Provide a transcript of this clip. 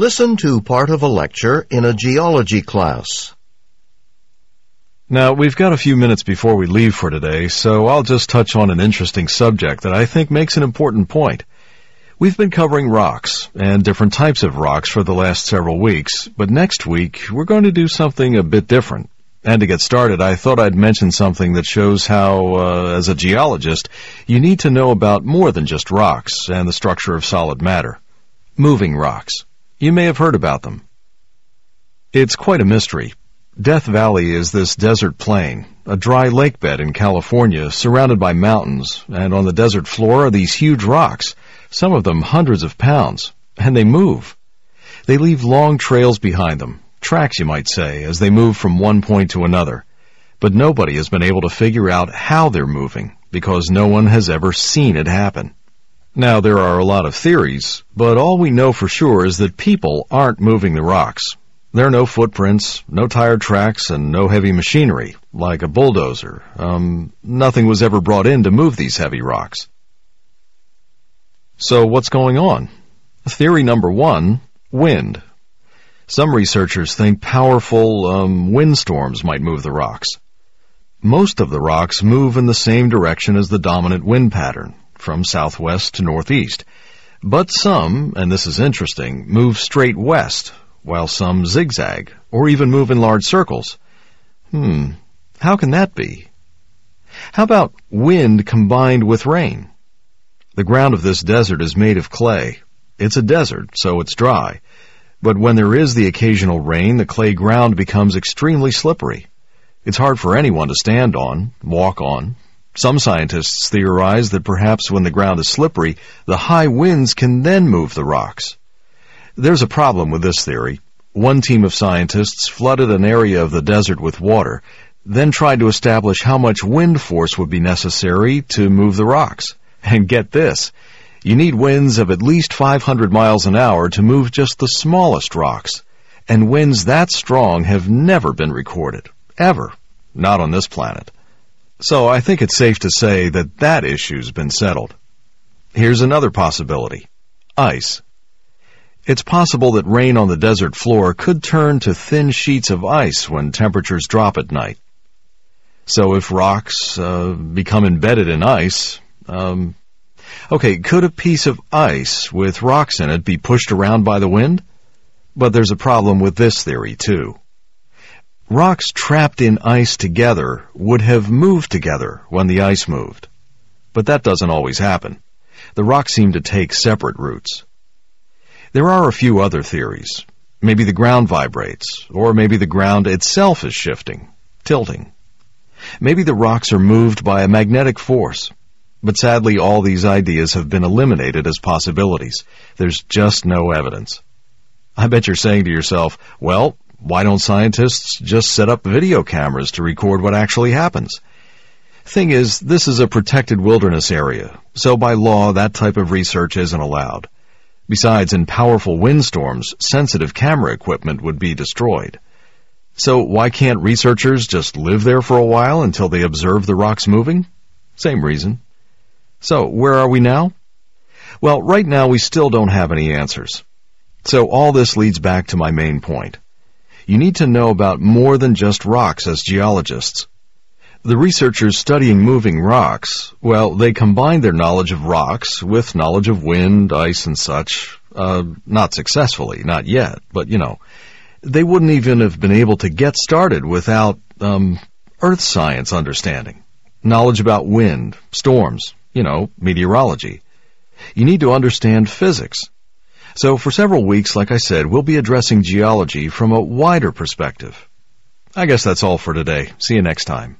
Listen to part of a lecture in a geology class. Now, we've got a few minutes before we leave for today, so I'll just touch on an interesting subject that I think makes an important point. We've been covering rocks and different types of rocks for the last several weeks, but next week we're going to do something a bit different. And to get started, I thought I'd mention something that shows how, uh, as a geologist, you need to know about more than just rocks and the structure of solid matter. Moving rocks. You may have heard about them. It's quite a mystery. Death Valley is this desert plain, a dry lake bed in California surrounded by mountains, and on the desert floor are these huge rocks, some of them hundreds of pounds, and they move. They leave long trails behind them, tracks you might say, as they move from one point to another. But nobody has been able to figure out how they're moving, because no one has ever seen it happen. Now, there are a lot of theories, but all we know for sure is that people aren't moving the rocks. There are no footprints, no tire tracks, and no heavy machinery, like a bulldozer. Um, nothing was ever brought in to move these heavy rocks. So what's going on? Theory number one, wind. Some researchers think powerful um, windstorms might move the rocks. Most of the rocks move in the same direction as the dominant wind pattern, from southwest to northeast. But some, and this is interesting, move straight west, while some zigzag, or even move in large circles. Hmm, how can that be? How about wind combined with rain? The ground of this desert is made of clay. It's a desert, so it's dry. But when there is the occasional rain, the clay ground becomes extremely slippery. It's hard for anyone to stand on, walk on, some scientists theorize that perhaps when the ground is slippery, the high winds can then move the rocks. There's a problem with this theory. One team of scientists flooded an area of the desert with water, then tried to establish how much wind force would be necessary to move the rocks. And get this, you need winds of at least 500 miles an hour to move just the smallest rocks. And winds that strong have never been recorded. Ever. Not on this planet. So I think it's safe to say that that issue's been settled. Here's another possibility. Ice. It's possible that rain on the desert floor could turn to thin sheets of ice when temperatures drop at night. So if rocks uh, become embedded in ice, um, okay, could a piece of ice with rocks in it be pushed around by the wind? But there's a problem with this theory too. Rocks trapped in ice together would have moved together when the ice moved. But that doesn't always happen. The rocks seem to take separate routes. There are a few other theories. Maybe the ground vibrates, or maybe the ground itself is shifting, tilting. Maybe the rocks are moved by a magnetic force. But sadly, all these ideas have been eliminated as possibilities. There's just no evidence. I bet you're saying to yourself, well, why don't scientists just set up video cameras to record what actually happens? Thing is, this is a protected wilderness area, so by law that type of research isn't allowed. Besides, in powerful windstorms, sensitive camera equipment would be destroyed. So why can't researchers just live there for a while until they observe the rocks moving? Same reason. So, where are we now? Well, right now we still don't have any answers. So all this leads back to my main point you need to know about more than just rocks as geologists. The researchers studying moving rocks, well, they combined their knowledge of rocks with knowledge of wind, ice, and such. Uh, not successfully, not yet, but you know. They wouldn't even have been able to get started without, um, earth science understanding. Knowledge about wind, storms, you know, meteorology. You need to understand physics. So for several weeks, like I said, we'll be addressing geology from a wider perspective. I guess that's all for today. See you next time.